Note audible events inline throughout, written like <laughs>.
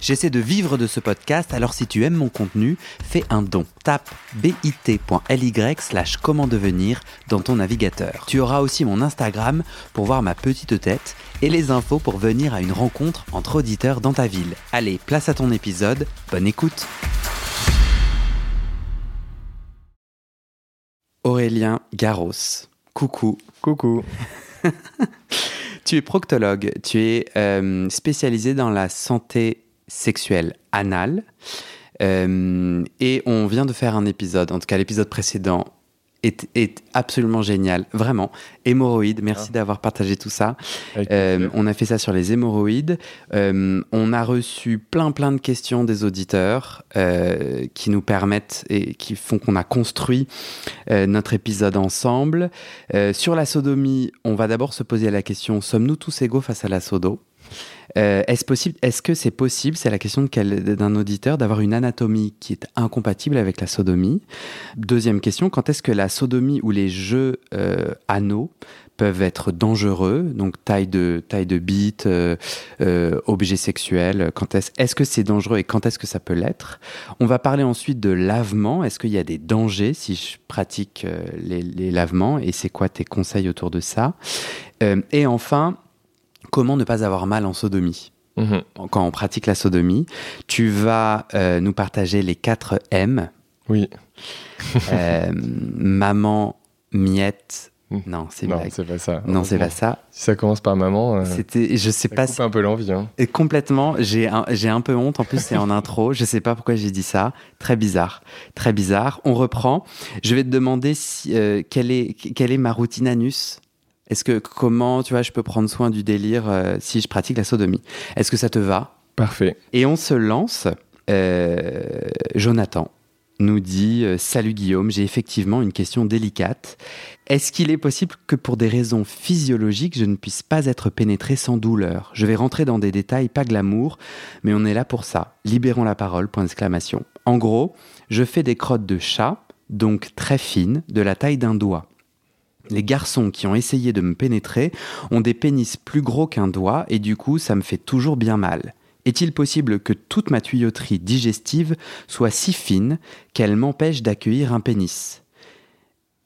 J'essaie de vivre de ce podcast, alors si tu aimes mon contenu, fais un don. Tape bit.ly slash comment devenir dans ton navigateur. Tu auras aussi mon Instagram pour voir ma petite tête et les infos pour venir à une rencontre entre auditeurs dans ta ville. Allez, place à ton épisode, bonne écoute Aurélien Garros. Coucou. Coucou. <laughs> tu es proctologue, tu es euh, spécialisé dans la santé sexuelle anale. Euh, et on vient de faire un épisode, en tout cas l'épisode précédent est, est, absolument génial, vraiment. Hémorroïdes, merci ah. d'avoir partagé tout ça. Euh, on a fait ça sur les hémorroïdes. Euh, on a reçu plein plein de questions des auditeurs qui nous permettent et qui font qu'on a construit notre épisode ensemble. Sur la sodomie, on va d'abord se poser la question sommes-nous tous égaux face à la sodo? Euh, est-ce possible Est-ce que c'est possible C'est la question d'un auditeur d'avoir une anatomie qui est incompatible avec la sodomie? Deuxième question quand est-ce que la sodomie ou les jeux euh, anneaux peuvent être dangereux? Donc taille de taille de bite, euh, euh, objet sexuel. Quand est-ce est-ce que c'est dangereux et quand est-ce que ça peut l'être? On va parler ensuite de lavement. Est-ce qu'il y a des dangers si je pratique euh, les, lavements? Et c'est quoi tes conseils autour de ça? Et enfin comment ne pas avoir mal en sodomie. Mmh. Quand on pratique la sodomie, tu vas euh, nous partager les 4 M. Oui. euh, <laughs> maman, miette. Non, c'est non, c'est pas ça. Non, c'est pas ça. Si ça commence par maman, euh, c'était, je sais ça pas. C'est un peu l'envie. Hein. Et complètement. J'ai un, j'ai un peu honte. En plus, c'est en <laughs> intro. Je sais pas pourquoi j'ai dit ça. Très bizarre, très bizarre. On reprend. Je vais te demander si, quelle est quelle est ma routine anus. Est-ce que comment tu vois je peux prendre soin du délire euh, si je pratique la sodomie? Est-ce que ça te va? Parfait. Et on se lance. Euh, Jonathan nous dit euh, Salut Guillaume, j'ai effectivement une question délicate. Est-ce qu'il est possible que pour des raisons physiologiques, je ne puisse pas être pénétré sans douleur? Je vais rentrer dans des détails pas glamour, mais on est là pour ça. Libérons la parole, point d'exclamation. En gros, je fais des crottes de chat, donc très fines, de la taille d'un doigt. Les garçons qui ont essayé de me pénétrer ont des pénis plus gros qu'un doigt et du coup ça me fait toujours bien mal. Est-il possible que toute ma tuyauterie digestive soit si fine qu'elle m'empêche d'accueillir un pénis?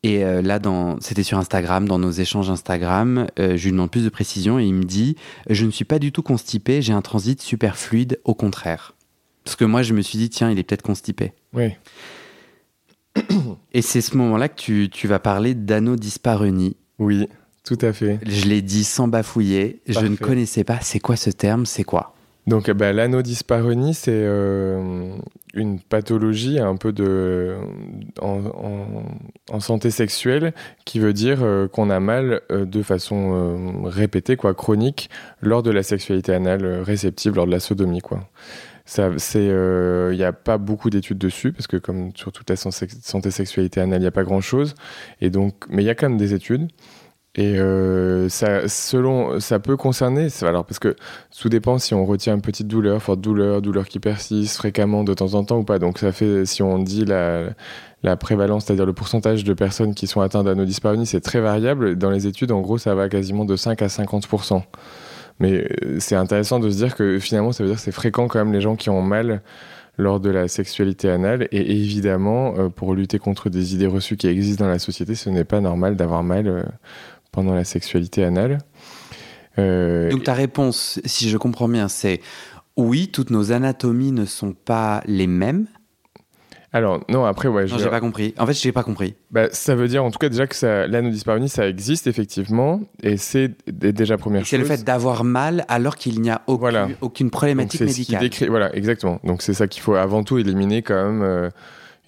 Et euh, là, dans... c'était sur Instagram, dans nos échanges Instagram, euh, je lui demande plus de précision et il me dit Je ne suis pas du tout constipé, j'ai un transit super fluide, au contraire. Parce que moi, je me suis dit Tiens, il est peut-être constipé. Oui. Et c'est ce moment-là que tu, tu vas parler d'anodyspareunie. Oui, tout à fait. Je l'ai dit sans bafouiller. Parfait. Je ne connaissais pas. C'est quoi ce terme? C'est quoi? Donc, bah, l'anodyspareunie, c'est euh, une pathologie un peu de, en, en, en santé sexuelle qui veut dire euh, qu'on a mal euh, de façon répétée, quoi, chronique, lors de la sexualité anale réceptive, lors de la sodomie, quoi. Il n'y euh, a pas beaucoup d'études dessus, parce que comme sur toute la santé sexualité anale, il n'y a pas grand-chose. Mais il y a quand même des études. Et euh, ça, peut concerner, alors parce que tout dépend si on retient une petite douleur, forte douleur, douleur qui persiste fréquemment de temps en temps ou pas. Donc ça fait, si on dit la, prévalence, c'est-à-dire le pourcentage de personnes qui sont atteintes d'anodyspareunie, c'est très variable. Dans les études, en gros, ça va quasiment de 5 à 50 mais c'est intéressant de se dire que finalement, ça veut dire que c'est fréquent quand même les gens qui ont mal lors de la sexualité anale. Et évidemment, euh, pour lutter contre des idées reçues qui existent dans la société, ce n'est pas normal d'avoir mal euh, pendant la sexualité anale. Euh, Donc ta réponse, si je comprends bien, c'est oui, toutes nos anatomies ne sont pas les mêmes. Alors, non, après, ouais. Non, j'ai pas compris. En fait, j'ai pas compris. Bah, ça veut dire, en tout cas, déjà que ça, l'anodyspareunie, ça existe effectivement, et c'est déjà première C'est chose. le fait d'avoir mal alors qu'il n'y a aucune, Voilà. aucune problématique Donc, c'est ce qui médicale. décrit- Voilà, exactement. Donc, c'est ça qu'il faut avant tout éliminer quand même. euh,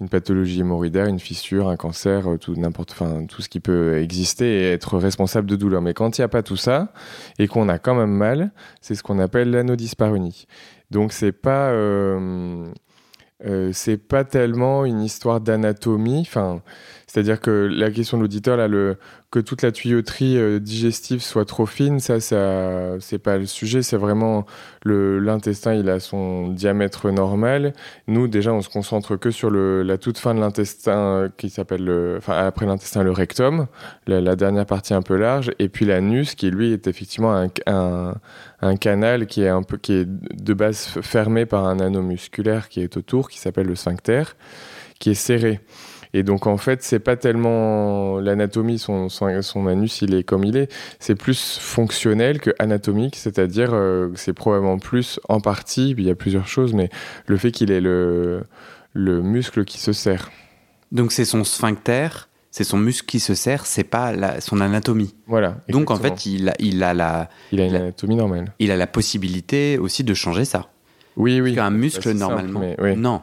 une pathologie hémorroïdaire, une fissure, un cancer, euh, tout n'importe, enfin tout ce qui peut exister et être responsable de douleur. Mais quand il n'y a pas tout ça et qu'on a quand même mal, c'est ce qu'on appelle l'anodyspareunie. Donc c'est pas euh, c'est pas tellement une histoire d'anatomie. Enfin, C'est-à-dire que la question de l'auditeur, là, le, que toute la tuyauterie euh, digestive soit trop fine, ça, ça c'est pas le sujet. C'est vraiment l'intestin, il a son diamètre normal. Nous, déjà, on se concentre que sur le, la toute fin de l'intestin euh, qui s'appelle, enfin, après l'intestin, le rectum, la, dernière partie un peu large, et puis l'anus qui, lui, est effectivement un, un, un, canal qui est un peu, qui est de base fermé par un anneau musculaire qui est autour, qui s'appelle le sphincter, qui est serré. Et donc en fait, c'est pas tellement l'anatomie, son, son, anus, il est comme il est. C'est plus fonctionnel que anatomique, c'est-à-dire euh, c'est probablement plus en partie, il y a plusieurs choses, mais le fait qu'il ait le, le muscle qui se serre. Donc c'est son sphincter, c'est son muscle qui se serre, c'est pas son anatomie. Voilà. Donc en fait, il a, il a la. Il a une anatomie normale. Il a la possibilité aussi de changer ça. Oui, oui. Parce qu'un muscle, normalement. Non.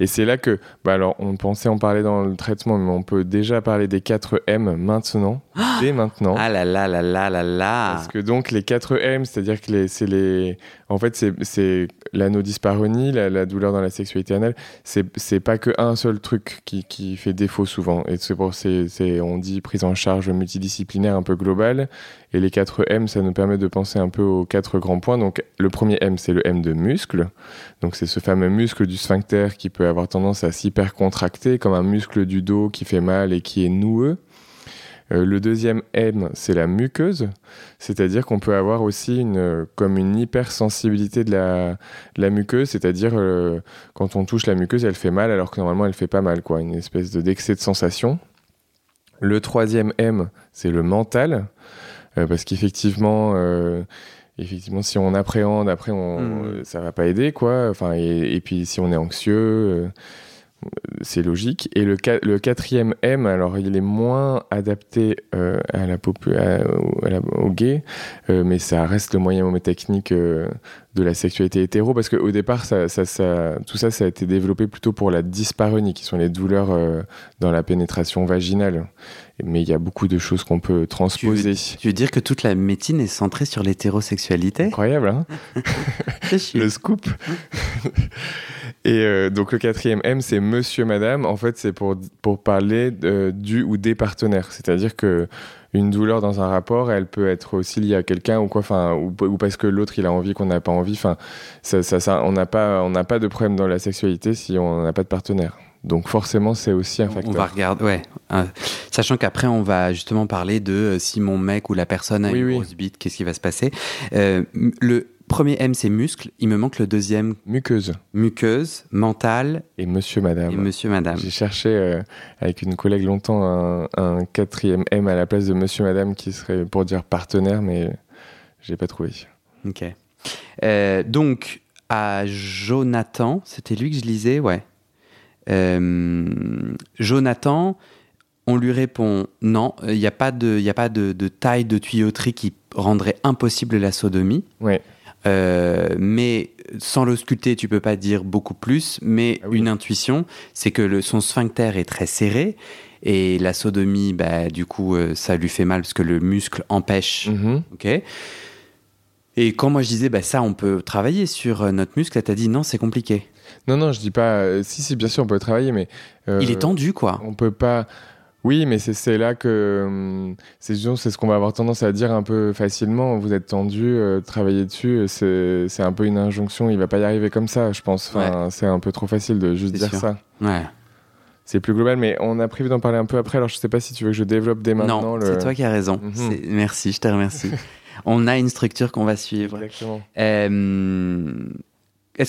Et c'est là que, bah alors, on pensait en parler dans le traitement, mais on peut déjà parler des 4 M maintenant, <gasps> dès maintenant. Ah là là là là là là. Parce que donc les 4 M, c'est-à-dire que c'est les, en fait, c'est l'anodysparonie, la, la douleur dans la sexualité anale, c'est pas que un seul truc qui, qui fait défaut souvent. Et c'est pour, c'est, on dit prise en charge multidisciplinaire un peu globale. Et les 4 M, ça nous permet de penser un peu aux quatre grands points. Donc, le premier M, c'est le M de muscle. Donc, c'est ce fameux muscle du sphincter qui peut avoir tendance à s'hypercontracter, comme un muscle du dos qui fait mal et qui est noueux. Euh, le deuxième M, c'est la muqueuse, c'est-à-dire qu'on peut avoir aussi une, comme une hypersensibilité de la, la muqueuse, c'est-à-dire euh, quand on touche la muqueuse, elle fait mal alors que normalement elle fait pas mal, quoi, une espèce de d'excès de sensation. Le troisième M, c'est le mental. Euh, parce qu'effectivement, euh, effectivement, si on appréhende, après, on, mm. ça va pas aider, quoi. Enfin, et, puis si on est anxieux, euh, c'est logique. Et le, le, quatrième M, alors il est moins adapté à la, au gay, mais ça reste le moyen technique de la sexualité hétéro, parce qu'au départ, ça, ça, ça, tout ça, ça a été développé plutôt pour la dysparonie, qui sont les douleurs dans la pénétration vaginale. Mais il y a beaucoup de choses qu'on peut transposer. Tu veux, dire que toute la médecine est centrée sur l'hétérosexualité? Incroyable, hein? <laughs> Le scoop <laughs> Et euh, donc le quatrième M, c'est monsieur, madame. En fait, c'est pour, pour parler du ou des partenaires. C'est-à-dire que une douleur dans un rapport, elle peut être aussi liée à quelqu'un ou quoi, enfin, ou, parce que l'autre il a envie qu'on n'a pas envie. Enfin, ça, ça, ça, on n'a pas, on n'a pas de problème dans la sexualité si on n'a pas de partenaire. Donc forcément, c'est aussi un facteur. On va regarder, ouais. Euh, sachant qu'après, on va justement parler de euh, si mon mec ou la personne a une grosse bite, qu'est-ce qui va se passer. Euh, le premier M, c'est muscle. Il me manque le deuxième. Muqueuse. Muqueuse, mental. Et monsieur, madame. Et monsieur, madame. J'ai cherché avec une collègue longtemps un, un, quatrième M à la place de monsieur, madame qui serait pour dire partenaire, mais j'ai pas trouvé. Ok. donc, à Jonathan, c'était lui que je lisais, ouais. Euh, Jonathan, on lui répond non, il n'y a pas, de, y a pas de, taille de tuyauterie qui rendrait impossible la sodomie. Euh, mais sans l'ausculter, tu peux pas dire beaucoup plus. Mais ah une intuition, c'est que le, son sphincter est très serré. Et la sodomie, bah, du coup, euh, ça lui fait mal parce que le muscle empêche. Ok et quand moi je disais, bah, ça, on peut travailler sur notre muscle, elle t'a dit non, c'est compliqué. Non, non, je dis pas. Euh, si, si, bien sûr, on peut travailler, mais. Euh, il est tendu, quoi. On peut pas. Oui, mais c'est là que hum, c'est c'est ce qu'on va avoir tendance à dire un peu facilement. Vous êtes tendu, euh, travailler dessus, c'est un peu une injonction. Il va pas y arriver comme ça, je pense. Enfin, c'est un peu trop facile de juste dire ça. Ouais. C'est plus global, mais on a prévu d'en parler un peu après. Alors je sais pas si tu veux que je développe dès maintenant. Non, c'est toi qui as raison. Mhm. Merci, je te remercie. <laughs> on a une structure qu'on va suivre. Exactement. Est-ce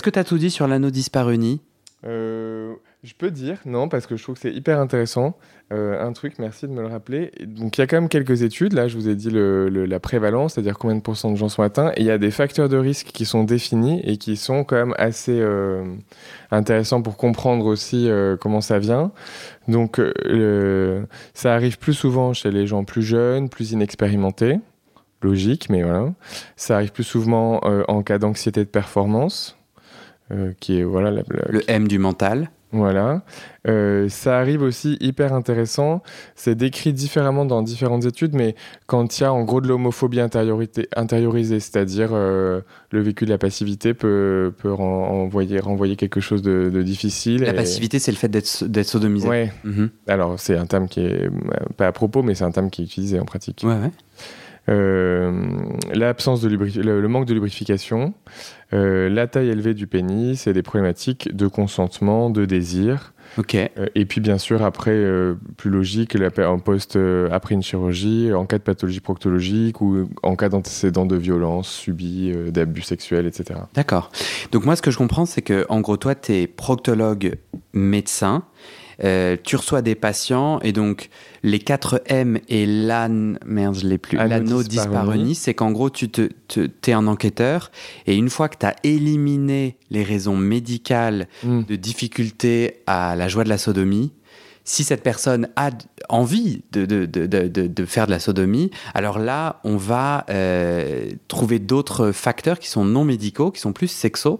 que tu as tout dit sur l'anneau disparu euh, Je peux dire, non, parce que je trouve que c'est hyper intéressant. Euh, un truc, merci de me le rappeler. Donc, il y a quand même quelques études. Là, je vous ai dit la prévalence, c'est-à-dire combien de pourcents de gens sont atteints. Et il y a des facteurs de risque qui sont définis et qui sont quand même assez euh, intéressants pour comprendre aussi comment ça vient. Donc, ça arrive plus souvent chez les gens plus jeunes, plus inexpérimentés. Logique, mais voilà. Ça arrive plus souvent en cas d'anxiété de performance qui est voilà le M du mental. Voilà. Euh, ça arrive aussi hyper intéressant. C'est décrit différemment dans différentes études, mais quand il y a en gros de l'homophobie intériorisée, c'est-à-dire euh, le vécu de la passivité peut, peut renvoyer, renvoyer quelque chose de, difficile. La passivité, c'est le fait d'être sodomisé. Ouais. Mhm. Alors, c'est un terme qui est pas à propos, mais c'est un terme qui est utilisé en pratique. Ouais, ouais. Euh, l'absence de le, manque de lubrification, euh, la taille élevée du pénis et des problématiques de consentement, de désir. Euh, et puis bien sûr après plus logique en poste après une chirurgie, en cas de pathologie proctologique ou en cas d'antécédent de violence subie, d'abus sexuels, etc. D'accord. Donc moi ce que je comprends c'est que en gros toi tu es proctologue médecin euh, tu reçois des patients et donc les 4 M et l'an, merde, je l'ai plus, l'anneau disparunis, c'est qu'en gros, tu te, es un enquêteur et une fois que tu as éliminé les raisons médicales hmm. de difficulté à la joie de la sodomie, si cette personne a envie de, de, de, de, faire de la sodomie, alors là, on va euh, trouver d'autres facteurs qui sont non médicaux, qui sont plus sexos,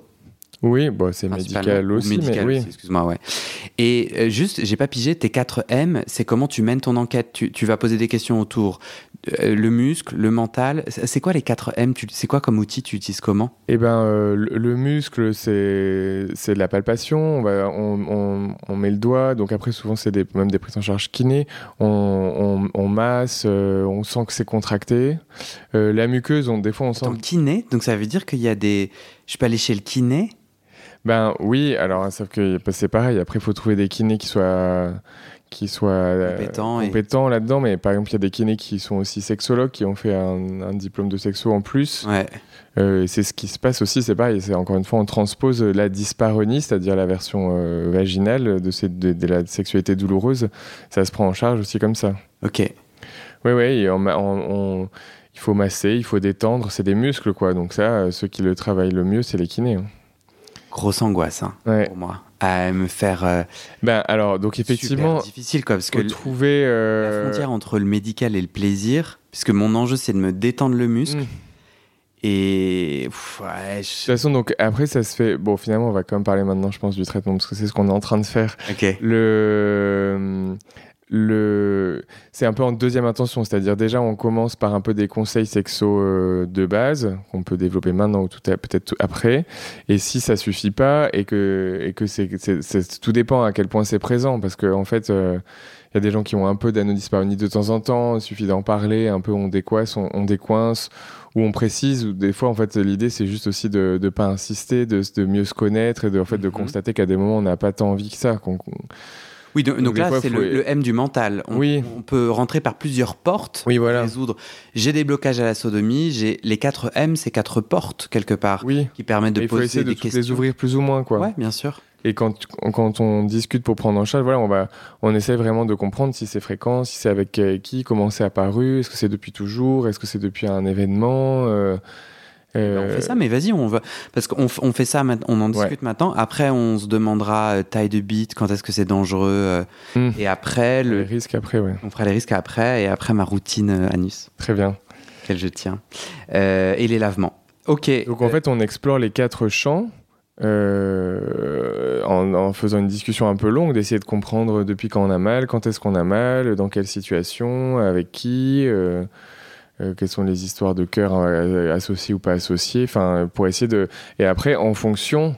oui, bon, c'est médical aussi, mais oui. excuse-moi, ouais. Et euh, juste, j'ai pas pigé, tes 4 M, c'est comment tu mènes ton enquête? Tu, tu vas poser des questions autour euh, le muscle, le mental. C'est quoi les 4 M? C'est quoi comme outil Tu utilises comment? Eh ben, euh, le, muscle, c'est de la palpation. On, va, on, on, met le doigt. Donc après, souvent, c'est même des prises en charge kiné. On, masse, on sent que c'est contracté. la muqueuse, on, des fois, on sent. Donc kiné, donc ça veut dire qu'il y a des. Je peux aller chez le kiné? Ben oui, alors sauf que c'est pareil. Après, il faut trouver des kinés qui soient qui soient euh, compétents, là-dedans. Mais par exemple, il y a des kinés qui sont aussi sexologues, qui ont fait un, diplôme de sexo en plus. Ouais. Euh, c'est ce qui se passe aussi, c'est pareil. C'est encore une fois, on transpose la dysparonie, c'est-à-dire la version euh, vaginale de, de, la sexualité douloureuse. Ça se prend en charge aussi comme ça. Ok. Oui, oui. On, il faut masser, il faut détendre. C'est des muscles, quoi. Donc ça, ceux qui le travaillent le mieux, c'est les kinés. Hein grosse angoisse hein, pour moi à me faire euh, ben alors donc effectivement difficile quoi parce que trouver euh, la frontière entre le médical et le plaisir puisque mon enjeu c'est de me détendre le muscle hmm. et de toute façon donc après ça se fait bon finalement on va quand même parler maintenant je pense du traitement parce que c'est ce qu'on est en train de faire Ok. le le... c'est un peu en deuxième intention, c'est-à-dire déjà on commence par un peu des conseils sexo euh, de base qu'on peut développer maintenant ou tout peut-être après, et si ça suffit pas et que et que c'est, tout dépend à quel point c'est présent parce qu'en en fait il euh, y a des gens qui ont un peu d'anodyspareunie de temps en temps, il suffit d'en parler, un peu on décoince, on, décoince ou on précise, ou des fois en fait l'idée c'est juste aussi de ne pas insister, de, de, mieux se connaître et de, en fait, de mm-hmm. constater qu'à des moments on n'a pas tant envie que ça. Oui, donc, là, c'est le, M du mental. On, oui. on peut rentrer par plusieurs portes oui, voilà. résoudre. J'ai des blocages à la sodomie, j'ai les 4 M, c'est quatre portes quelque part oui. qui permettent de poser essayer des de questions. les ouvrir plus ou moins, quoi. Ouais, bien sûr. Et quand, quand on discute pour prendre en charge, voilà, on, va, on essaie vraiment de comprendre si c'est fréquent, si c'est avec qui, comment c'est apparu, est-ce que c'est depuis toujours, est-ce que c'est depuis un événement. Euh, eh ben, on fait ça, mais vas-y, on va parce qu'on on fait ça, on en discute maintenant. Après, on se demandera euh, taille de bite, quand est-ce que c'est dangereux, euh, hmm. et après le les risques après, ouais. On fera les risques après, et après ma routine euh, anus. Très bien. Quel je tiens. et les lavements. Ok. Donc en fait, on explore les quatre champs. en, faisant une discussion un peu longue, d'essayer de comprendre depuis quand on a mal, quand est-ce qu'on a mal, dans quelle situation, avec qui. Euh, quelles sont les histoires de cœur euh, associées ou pas associées, enfin, pour essayer de... Et après, en fonction,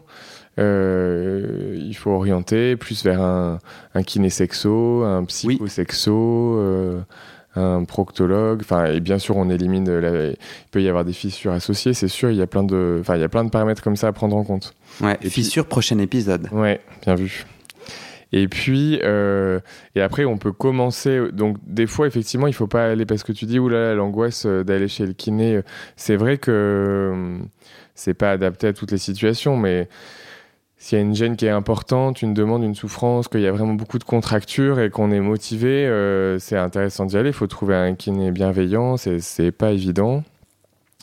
euh, il faut orienter plus vers un, un kinésexo, un psychosexo, un proctologue. Enfin, et bien sûr, on élimine. il peut y avoir des fissures associées, c'est sûr. Il y a plein de, enfin, il y a plein de paramètres comme ça à prendre en compte. Ouais. fissures, prochain épisode. Ouais, bien vu. Et puis, euh, et après, on peut commencer. Donc, des fois, effectivement, il faut pas aller parce que tu dis, oulala, l'angoisse euh, d'aller chez le kiné. C'est vrai que euh, c'est pas adapté à toutes les situations, mais s'il y a une gêne qui est importante, une demande, une souffrance, qu'il y a vraiment beaucoup de contractures et qu'on est motivé, c'est intéressant d'y aller. Il faut trouver un kiné bienveillant, c'est pas évident.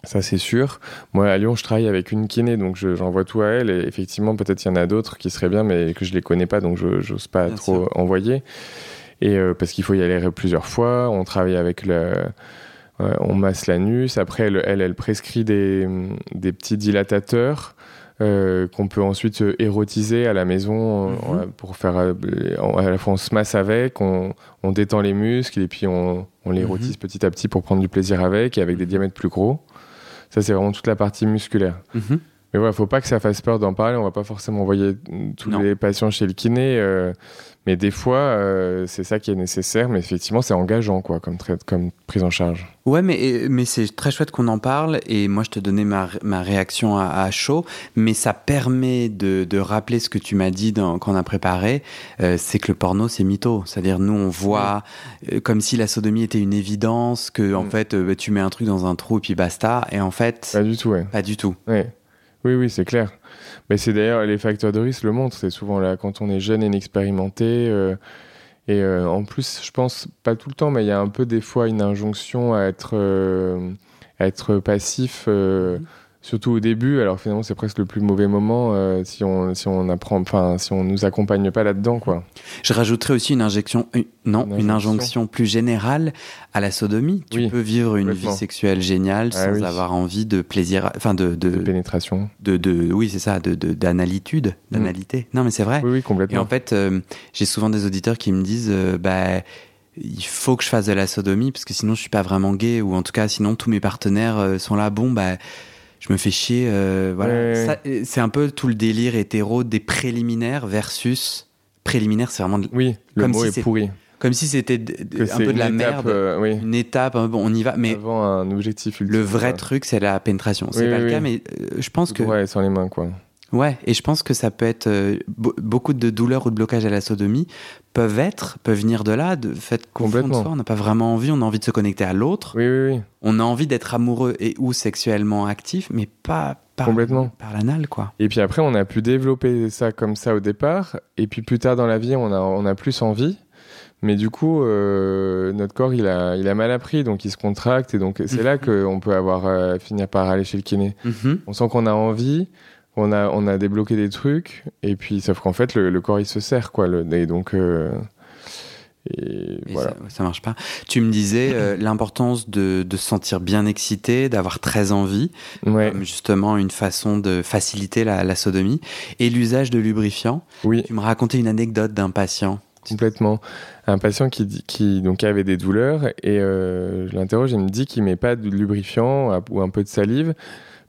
Ça, c'est sûr. Moi, à Lyon, je travaille avec une kiné, donc j'envoie tout à elle. Et effectivement, peut-être il y en a d'autres qui seraient bien, mais que je les connais pas, donc je n'ose pas trop envoyer. Et euh, parce qu'il faut y aller plusieurs fois. On travaille avec le. on masse l'anus. Après, elle, elle, prescrit des, des, petits dilatateurs euh, qu'on peut ensuite euh, érotiser à la maison Mhm. pour faire à la fois on se masse avec, on, on détend les muscles et puis on, on l'érotise Mhm. petit à petit pour prendre du plaisir avec et avec des diamètres plus gros. Ça c'est vraiment toute la partie musculaire. Mhm. Mais voilà, faut pas que ça fasse peur d'en parler. On va pas forcément envoyer tous Non. les patients chez le kiné, euh, mais des fois, euh, c'est ça qui est nécessaire. Mais effectivement, c'est engageant, quoi, comme, prise en charge. Ouais, mais, mais c'est très chouette qu'on en parle. Et moi, je te donnais ma, ma réaction à, à chaud. Mais ça permet de, de rappeler ce que tu m'as dit dans- quand on a préparé. euh, c'est que le porno, c'est mytho. C'est-à-dire, nous, on voit comme si la sodomie était une évidence, que en Mm. fait, bah, tu mets un truc dans un trou et puis basta. Et en fait, Pas du tout, ouais. pas du tout. Ouais. Oui, oui, c'est clair. Mais c'est d'ailleurs, les facteurs de risque le montrent. C'est souvent là, quand on est jeune et inexpérimenté. euh, et euh, en plus, je pense, pas tout le temps, mais il y a un peu des fois une injonction à être, euh, passif. euh. Surtout au début, alors finalement c'est presque le plus mauvais moment euh, si on si on apprend, enfin si on nous accompagne pas là-dedans quoi. Je rajouterais aussi une injection, une- non, Une une injonction. plus générale à la sodomie. Tu Oui, peux vivre une vie complètement. sexuelle géniale Ah sans oui. avoir envie de plaisir, enfin de, de, De pénétration. de, de- oui, c'est ça, de, de- d'analitude, d'analité. Non, mais c'est vrai. Oui oui Et complètement. en fait, euh, j'ai souvent des auditeurs qui me disent, euh, bah, il faut que je fasse de la sodomie parce que sinon je suis pas vraiment gay ou en tout cas sinon tous mes partenaires sont là. Bon, bah, je me fais chier. euh, voilà. Ouais. Euh, c'est un peu tout le délire hétéro des préliminaires versus préliminaire. C'est vraiment de- oui, le comme mot si est pourri. comme si c'était un peu de la étape, merde. euh, oui. Une étape, hein, bon, on y va. Mais Avant un objectif ultime. le vrai truc, c'est la pénétration. C'est Oui, pas oui, le cas, mais euh, je pense que Ouais, sans les mains quoi. Ouais, et je pense que ça peut être euh, be- beaucoup de douleurs ou de blocages à la sodomie peuvent être, peuvent venir de là, de fait soi, on n'a pas vraiment envie, on a envie de se connecter à l'autre, Oui oui oui. on a envie d'être amoureux et ou sexuellement actif, mais pas par, Complètement. par l'anal, quoi. Et puis après, on a pu développer ça comme ça au départ. Et puis plus tard dans la vie, on a, on a plus envie. Mais du coup, euh, notre corps, il a, il a mal appris, donc il se contracte. Et donc, c'est là Mhm. qu'on peut avoir, euh, finir par aller chez le kiné. Mhm. On sent qu'on a envie, on a, on a débloqué des trucs. Et puis, sauf qu'en fait, le, le corps, il se serre, quoi. Le, et donc, euh, et Et voilà. ça, ça marche pas. Tu me disais euh, <clears throat> l'importance de, de se sentir bien excité, d'avoir très envie, Ouais, comme justement une façon de faciliter la, la sodomie, et l'usage de lubrifiants. oui. Tu me racontais une anecdote d'un patient. Complètement. Un patient qui, qui donc avait des douleurs et euh, je l'interroge, il me dit qu'il met pas de lubrifiant ou un peu de salive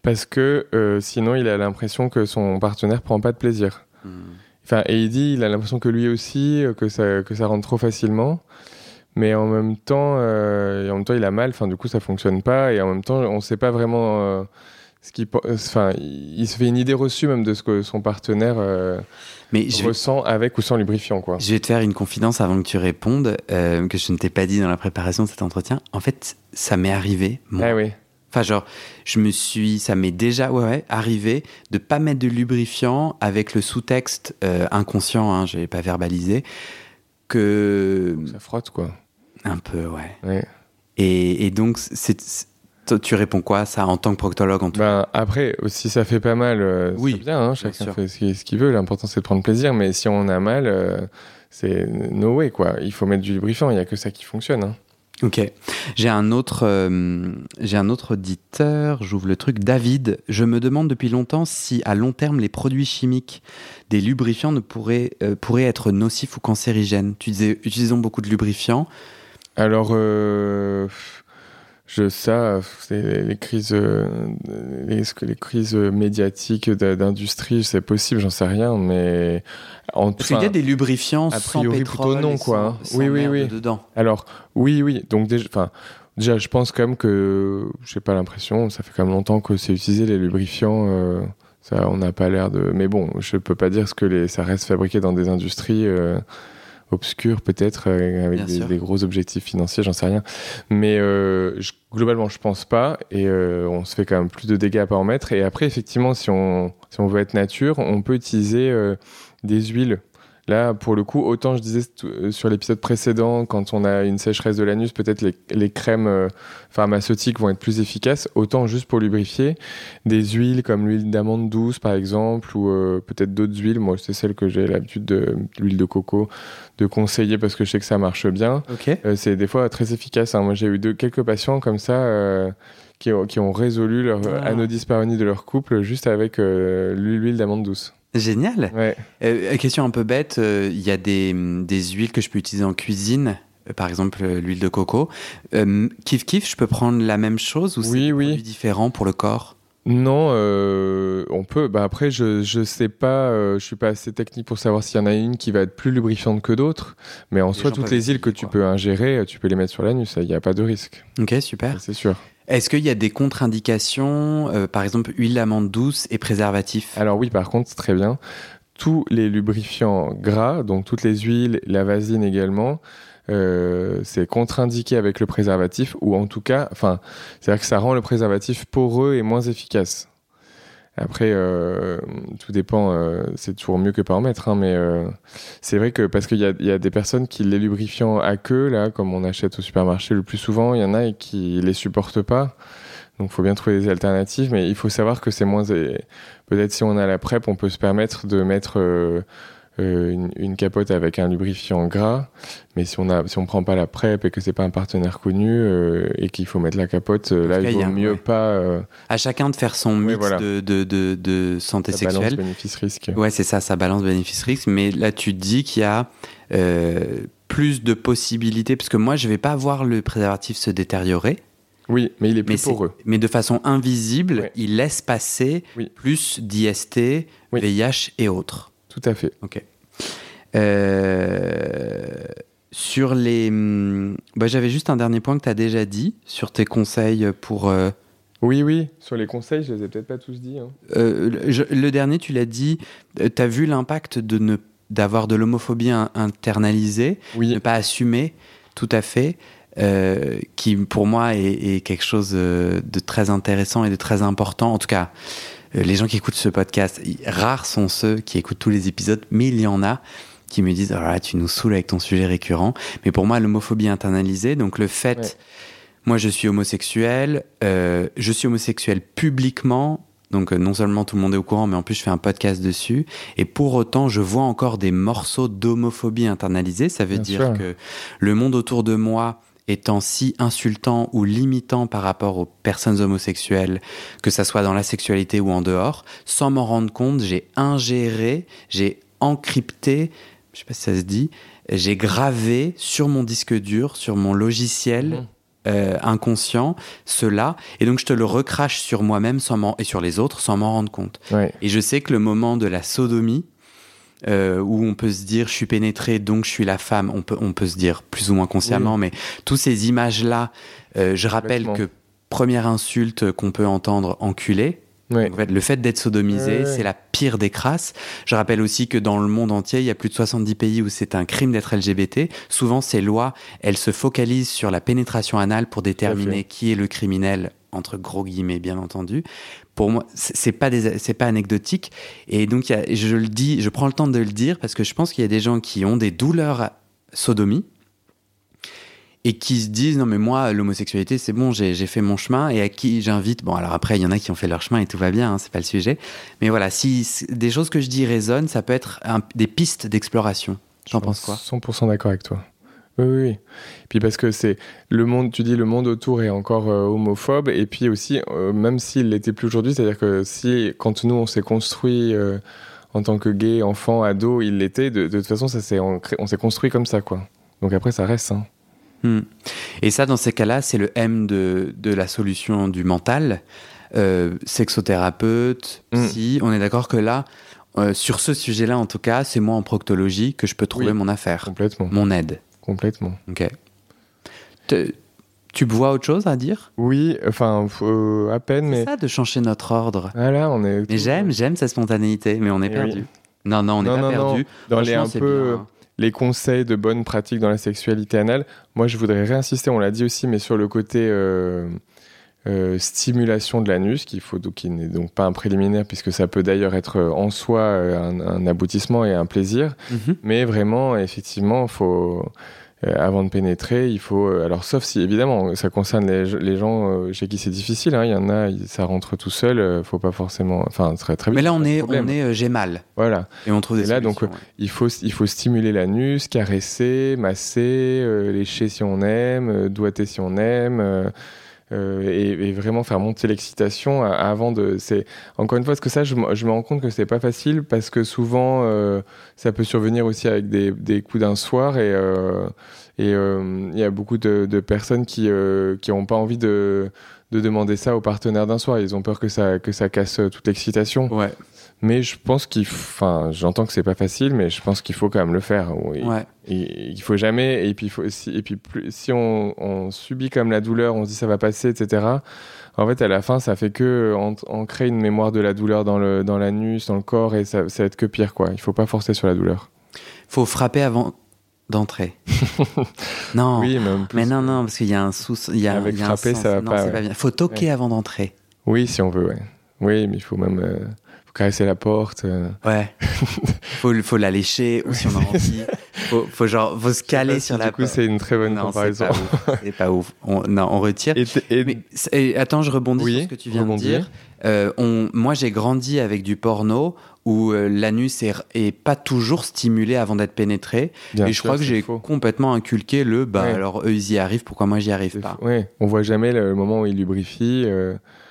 parce que euh, sinon il a l'impression que son partenaire prend pas de plaisir. Hmm. Enfin, et il dit il a l'impression que lui aussi euh, que ça que ça rentre trop facilement, mais en même temps euh, et en même temps il a mal. Enfin du coup ça fonctionne pas et en même temps on sait pas vraiment. euh, ce qui, enfin, il se fait une idée reçue même de ce que son partenaire Mais je vais, ressent avec ou sans lubrifiant, quoi. je vais te faire une confidence avant que tu répondes, que je ne t'ai pas dit dans la préparation de cet entretien. En fait, ça m'est arrivé, moi. Ah oui. Enfin, genre, je me suis, ça m'est déjà, ouais, ouais, arrivé de pas mettre de lubrifiant avec le sous-texte euh, inconscient, hein, je l'ai pas verbalisé, que Ça frotte, quoi. un peu, ouais. Ouais. Et, et donc, c'est, tu réponds quoi ça en tant que proctologue en tout Ben, après, si ça fait pas mal, euh, Oui, c'est bien, hein, chacun sûr. fait ce qu'il ce qu'il veut. L'important, c'est de prendre plaisir. Mais si on a mal, euh, c'est no way, quoi. Il faut mettre du lubrifiant. Il n'y a que ça qui fonctionne. hein. Ok. J'ai un autre, euh, j'ai un autre auditeur. J'ouvre le truc. David, je me demande depuis longtemps si à long terme les produits chimiques des lubrifiants ne pourraient, euh, pourraient être nocifs ou cancérigènes. Tu disais, utilisons beaucoup de lubrifiants. Alors, euh, je ça, les, les crises, euh, les, les crises médiatiques d'industrie, c'est possible, j'en sais rien, mais en Parce qu'il y a des lubrifiants a sans priori, pétrole, plutôt non, quoi, sans- hein. sans Oui, oui, oui. Dedans. Alors, oui, oui. Donc, déjà, enfin, déjà, je pense quand même que, j'ai pas l'impression, ça fait quand même longtemps que c'est utilisé les lubrifiants. euh, ça, on n'a pas l'air de. Mais bon, je peux pas dire ce que les, ça reste fabriqué dans des industries euh, obscures, peut-être, euh, avec des, gros objectifs financiers, j'en sais rien. Mais euh, je- globalement, je pense pas. Et euh, on se fait quand même plus de dégâts à pas en mettre. Et après, effectivement, si on, si on veut être nature, on peut utiliser euh, des huiles. Là, pour le coup, autant je disais euh, sur l'épisode précédent, quand on a une sécheresse de l'anus, peut-être les, les crèmes euh, pharmaceutiques vont être plus efficaces. Autant juste pour lubrifier, des huiles comme l'huile d'amande douce, par exemple, ou euh, peut-être d'autres huiles. Moi, c'est celle que j'ai l'habitude de l'huile de coco de conseiller parce que je sais que ça marche bien. Ok. Euh, c'est des fois très efficace. hein. Moi, j'ai eu quelques patients comme ça euh, qui ont, qui ont résolu leur Ah. de leur couple juste avec l'huile d'amande douce. Génial. Ouais. Euh, question un peu bête, euh, il y a des, hum, des huiles que je peux utiliser en cuisine, euh, par exemple euh, l'huile de coco. Euh, kiff kiff, je peux prendre la même chose ou c'est Oui, des oui. produits différents pour le corps? Non, euh, on peut. Bah après, je je sais pas. euh, je suis pas assez technique pour savoir s'il y en a une qui va être plus lubrifiante que d'autres. Mais en Les soi, toutes les huiles que tu peux ingérer, euh, tu peux les mettre sur l'anus. Il n'y a pas de risque. Ok, super. C'est sûr. Est-ce qu'il y a des contre-indications, euh, par exemple huile d'amande douce et préservatif? Alors oui, par contre, très bien. Tous les lubrifiants gras, donc toutes les huiles, la vasine également, euh, c'est contre-indiqué avec le préservatif, ou en tout cas, enfin, c'est-à-dire que ça rend le préservatif poreux et moins efficace. Après, euh, tout dépend, euh, c'est toujours mieux que pas en mettre, hein, mais euh, c'est vrai que parce qu'il y a, y a des personnes qui les lubrifiants à queue, là, comme on achète au supermarché le plus souvent, il y en a qui les supportent pas. Donc, faut bien trouver des alternatives, mais il faut savoir que c'est moins. Peut-être si on a la PrEP, on peut se permettre de mettre euh, une, une capote avec un lubrifiant gras, mais si on a, si on prend pas la PrEP et que c'est pas un partenaire connu euh, et qu'il faut mettre la capote, euh, là, il vaut a- mieux ouais. pas euh, À chacun de faire son mix voilà. de, de, de, de santé la balance sexuelle. bénéfice-risque. Ouais, c'est ça, ça balance bénéfice-risque. Mais là, tu dis qu'il y a euh, plus de possibilités, parce que moi, je vais pas voir le préservatif se détériorer, Oui, mais il est plus poreux. mais de façon invisible, Ouais. il laisse passer Oui. plus d'IST, Oui. VIH et autres. Tout à fait. Ok. Euh, sur les. hum, bah, J'avais juste un dernier point que tu as déjà dit sur tes conseils pour. euh, Oui, oui. Sur les conseils, je les ai peut-être pas tous dit. hein. euh, le, dernier, tu l'as dit, tu as vu l'impact de ne d'avoir de l'homophobie in- internalisée, Oui. ne pas assumer tout à fait, qui pour moi est, est quelque chose de très intéressant et de très important. En tout cas, les gens qui écoutent ce podcast, rares sont ceux qui écoutent tous les épisodes, mais il y en a qui me disent, oh là tu nous saoules avec ton sujet récurrent. Mais pour moi, l'homophobie internalisée, donc le fait, Ouais. moi je suis homosexuel, euh, je suis homosexuel publiquement, donc euh, non seulement tout le monde est au courant, mais en plus je fais un podcast dessus, et pour autant je vois encore des morceaux d'homophobie internalisée, ça veut Bien dire sûr. que le monde autour de moi étant si insultant ou limitant par rapport aux personnes homosexuelles, que ça soit dans la sexualité ou en dehors, sans m'en rendre compte, j'ai ingéré, j'ai encrypté, je sais pas si ça se dit, j'ai gravé sur mon disque dur, sur mon logiciel Mhm. euh, inconscient, cela, et donc je te le recrache sur moi-même sans m'en- et sur les autres sans m'en rendre compte. Ouais. Et je sais que le moment de la sodomie, euh, où on peut se dire je suis pénétré donc je suis la femme, on peut, on peut se dire plus ou moins consciemment, mais toutes ces images-là, euh, je rappelle que première insulte qu'on peut entendre, enculé. En fait, le fait d'être sodomisé, c'est la pire des crasses. Je rappelle aussi que dans le monde entier, il y a plus de 70 pays où c'est un crime d'être LGBT. Souvent, ces lois, elles se focalisent sur la pénétration anale pour déterminer qui est le criminel, entre gros guillemets, bien entendu. Pour moi, c'est pas c'est pas anecdotique. Et donc, je le dis, je prends le temps de le dire parce que je pense qu'il y a des gens qui ont des douleurs à sodomie et qui se disent non mais moi l'homosexualité c'est bon j'ai fait mon chemin et à qui j'invite bon alors après il y en a qui ont fait leur chemin et tout va bien hein, c'est pas le sujet mais voilà si des choses que je dis résonnent ça peut être des pistes d'exploration j'en pense quoi? 100% d'accord avec toi. Oui, oui, oui. Puis parce que c'est le monde, tu dis le monde autour est encore euh, homophobe, et puis aussi, euh, même s'il l'était plus aujourd'hui, c'est-à-dire que si, quand nous on s'est construit euh, en tant que gay, enfant, ado, il l'était, de, de toute façon, ça s'est on s'est construit comme ça, quoi. Donc après, ça reste. hein. Hmm. et ça dans ces cas-là c'est le M de, de la solution du mental sexothérapeute Hmm. psy on est d'accord que là euh, sur ce sujet-là en tout cas c'est moi en proctologie que je peux trouver Oui. mon affaire Complètement. mon aide Complètement. ok Te- tu vois autre chose à dire? Oui, enfin, euh, à peine, C'est mais. ça de changer notre ordre. Ah là, on est. Mais j'aime, j'aime sa spontanéité, mais on est Eh perdu. oui. Non, non, on n'est pas non, non. perdu. Dans les un c'est peu. bien, hein. les conseils de bonnes pratiques dans la sexualité anale. Moi, je voudrais réinsister, on l'a dit aussi, mais sur le côté euh, euh, stimulation de l'anus, qu'il faut, donc, qui n'est donc pas un préliminaire, puisque ça peut d'ailleurs être euh, en soi euh, un, un aboutissement et un plaisir. Mhm. Mais vraiment, effectivement, faut, euh, avant de pénétrer, il faut. alors, sauf si, évidemment, ça concerne les, les gens chez qui c'est difficile. hein. Il y en a, ça rentre tout seul, faut pas forcément. Enfin, très, très. Mais là, on est, on est, euh, j'ai mal, Voilà. et on trouve des Et là, donc, ouais. Il faut, il faut stimuler l'anus, caresser, masser, lécher si on aime, doigter si on aime, euh, et, vraiment faire monter l'excitation avant de. C'est encore une fois parce que ça, je, me rends compte que c'est pas facile parce que souvent euh, ça peut survenir aussi avec des, coups d'un soir et euh, il y a beaucoup de, personnes qui qui ont pas envie de de demander ça aux partenaires d'un soir. Ils ont peur que ça que ça casse toute l'excitation. Ouais. Mais je pense qu'il, enfin, j'entends que c'est pas facile, mais je pense qu'il faut quand même le faire. Il, ouais. il faut jamais. Et puis, faut, si, et puis plus, si on, on, subit comme la douleur, on se dit ça va passer, etc. En fait, à la fin, ça fait que on, crée une mémoire de la douleur dans le dans l'anus, dans le corps, et ça, ça va être que pire, quoi. Il faut pas forcer sur la douleur. Faut frapper avant d'entrer. <laughs> non. Oui, mais, mais non, non, parce qu'il y a un sous. Il y a, Avec frapper, ça va non, pas. pas bien. Faut toquer avant d'entrer. Oui, si on veut, ouais. Oui, mais il faut même. Euh, caresser la porte. Euh. Ouais. <laughs> faut, faut la lécher ou si on a envie. <laughs> Faut, faut genre, faut se caler sur la porte. Du coup, c'est une très bonne comparaison. C'est pas ouf. On, non, on retire. Et, attends, je rebondis sur ce que tu viens de dire. Euh, on, moi, j'ai grandi avec du porno où euh, l'anus est, est, pas toujours stimulé avant d'être pénétré. et je crois que j'ai complètement inculqué le bah alors eux ils y arrivent, pourquoi moi j'y arrive pas? Ouais, on voit jamais le moment où il lubrifie.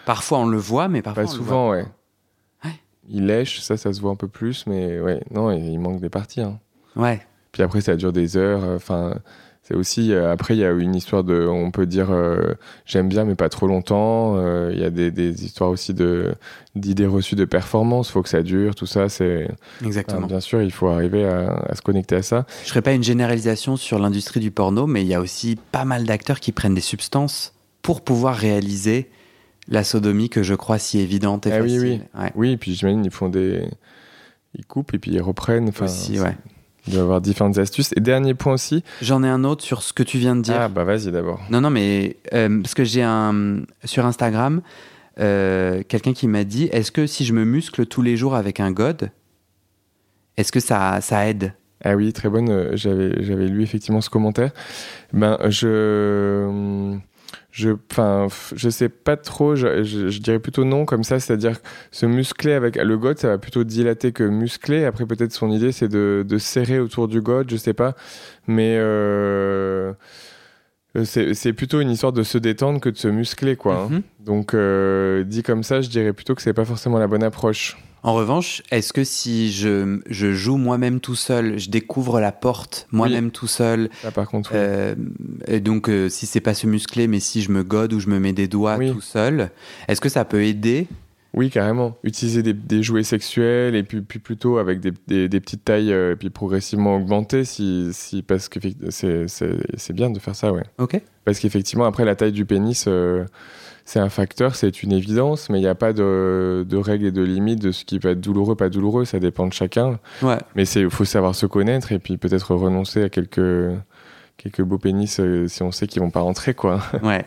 Parfois on le voit, mais parfois pas souvent, ouais il lèche, ça, ça se voit un peu plus, mais ouais, non, il manque des parties. Hein. Ouais. Puis après, ça dure des heures. Euh, enfin, c'est aussi. Euh, après, il y a une histoire de. On peut dire euh, j'aime bien, mais pas trop longtemps. Il y a des, des, histoires aussi de d'idées reçues de performance. Faut que ça dure, tout ça. C'est. Exactement. bien sûr, il faut arriver à, à, se connecter à ça. Je ferai pas une généralisation sur l'industrie du porno, mais il y a aussi pas mal d'acteurs qui prennent des substances pour pouvoir réaliser la sodomie que je crois si évidente et ah facile. Oui, oui. oui, et puis j'imagine ils font des. Ils coupent et puis ils reprennent. Enfin, aussi, ouais. Il doit y avoir différentes astuces. Et dernier point aussi. J'en ai un autre sur ce que tu viens de dire. Ah, bah vas-y d'abord. Non, non, mais euh, parce que j'ai un. Sur Instagram, euh, quelqu'un qui m'a dit est-ce que si je me muscle tous les jours avec un god, est-ce que ça, ça aide? Ah oui, très bonne. Euh, j'avais, j'avais lu effectivement ce commentaire. Ben, je je, enfin, je sais pas trop. Je, dirais plutôt non comme ça, c'est-à-dire se muscler avec le god, ça va plutôt dilater que muscler. Après, peut-être son idée, c'est de, de, serrer autour du god, je sais pas, mais euh, c'est plutôt une histoire de se détendre que de se muscler, quoi. Hein. Mhm. Donc, euh, dit comme ça, je dirais plutôt que c'est pas forcément la bonne approche. En revanche, est-ce que si je, je joue moi-même tout seul, je découvre la porte moi-même tout seul, par contre, euh, et donc euh, si c'est pas se muscler, mais si je me gode ou je me mets des doigts tout seul, est-ce que ça peut aider oui, carrément. Utiliser des, jouets sexuels et puis, puis plutôt avec des, des, petites tailles euh, et puis progressivement augmenter si, si parce que c'est bien de faire ça, ouais. Ok. Parce qu'effectivement, après, la taille du pénis, c'est un facteur, c'est une évidence, mais il n'y a pas de, de, règles et de limites de ce qui peut être douloureux, pas douloureux, ça dépend de chacun. Ouais. Mais il faut savoir se connaître et puis peut-être renoncer à quelques, quelques beaux pénis euh, si on sait qu'ils vont pas rentrer, quoi. Ouais.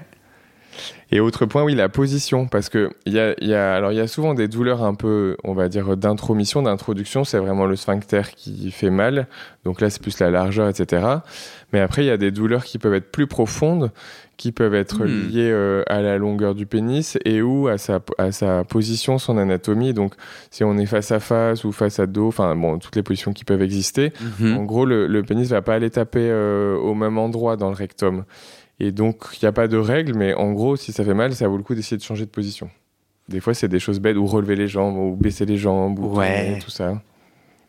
Et autre point, oui, la position, parce que il y a, y a, alors il y a souvent des douleurs un peu, on va dire, d'intromission, d'introduction. C'est vraiment le sphincter qui fait mal. Donc là, c'est plus la largeur, etc. Mais après, il y a des douleurs qui peuvent être plus profondes, qui peuvent être hmm. liées euh, à la longueur du pénis et ou à sa, à sa position, son anatomie. Donc, si on est face à face ou face à dos, enfin bon, toutes les positions qui peuvent exister. Mhm. En gros, le, le pénis va pas aller taper euh, au même endroit dans le rectum. Et donc, il n'y a pas de règle, mais en gros, si ça fait mal, ça vaut le coup d'essayer de changer de position. Des fois, c'est des choses bêtes, ou relever les jambes, ou baisser les jambes, ou tout ça.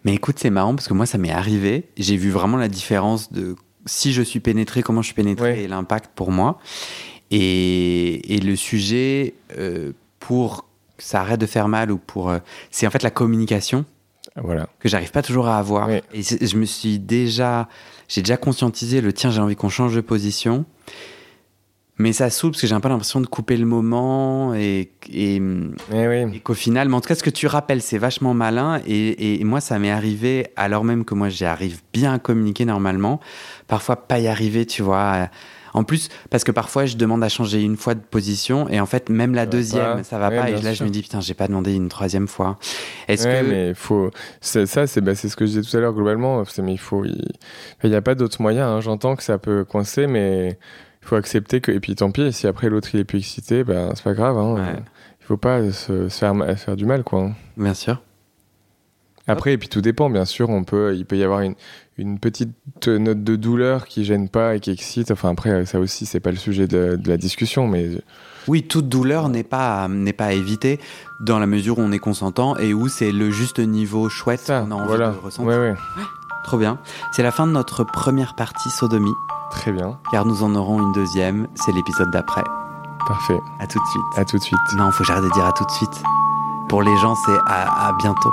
Mais écoute, c'est marrant parce que moi, ça m'est arrivé. J'ai vu vraiment la différence de si je suis pénétré, comment je suis pénétré et l'impact pour moi. Et, et le sujet, euh, pour que ça arrête de faire mal, ou pour. Euh, c'est en fait la communication. Voilà. Que j'arrive pas toujours à avoir. Et je me suis déjà. J'ai déjà conscientisé le tiens, j'ai envie qu'on change de position. Mais ça saoule parce que j'ai un peu l'impression de couper le moment et, et, eh qu'au final, mais en tout cas, ce que tu rappelles, c'est vachement malin. Et, et moi, ça m'est arrivé alors même que moi, j'arrive bien à communiquer normalement. Parfois, pas y arriver, tu vois. En plus, parce que parfois, je demande à changer une fois de position et en fait, même la deuxième, ça va pas. Et là, je me dis, putain, j'ai pas demandé une troisième fois. Est-ce que. mais faut. Ça, c'est bah, ce que je disais tout à l'heure globalement. Mais il faut. Il n'y a pas d'autre moyen. Hein. J'entends que ça peut coincer, mais faut accepter que et puis tant pis si après l'autre il est plus excité ben c'est pas grave hein. il faut pas se, faire, faire, du mal quoi hein. bien sûr Après, et puis tout dépend, bien sûr. On peut, il peut y avoir une, une petite note de douleur qui gêne pas et qui excite. Enfin, après, ça aussi, c'est pas le sujet de, la discussion, mais. Oui, toute douleur n'est pas, n'est pas à éviter dans la mesure où on est consentant et où c'est le juste niveau chouette qu'on a envie de ressentir. Ouais, ouais. Trop bien. C'est la fin de notre première partie sodomie. Très bien. Car nous en aurons une deuxième, c'est l'épisode d'après. Parfait. À tout de suite. À tout de suite. Non, faut j'arrête de dire à tout de suite. Pour les gens, c'est à, à bientôt.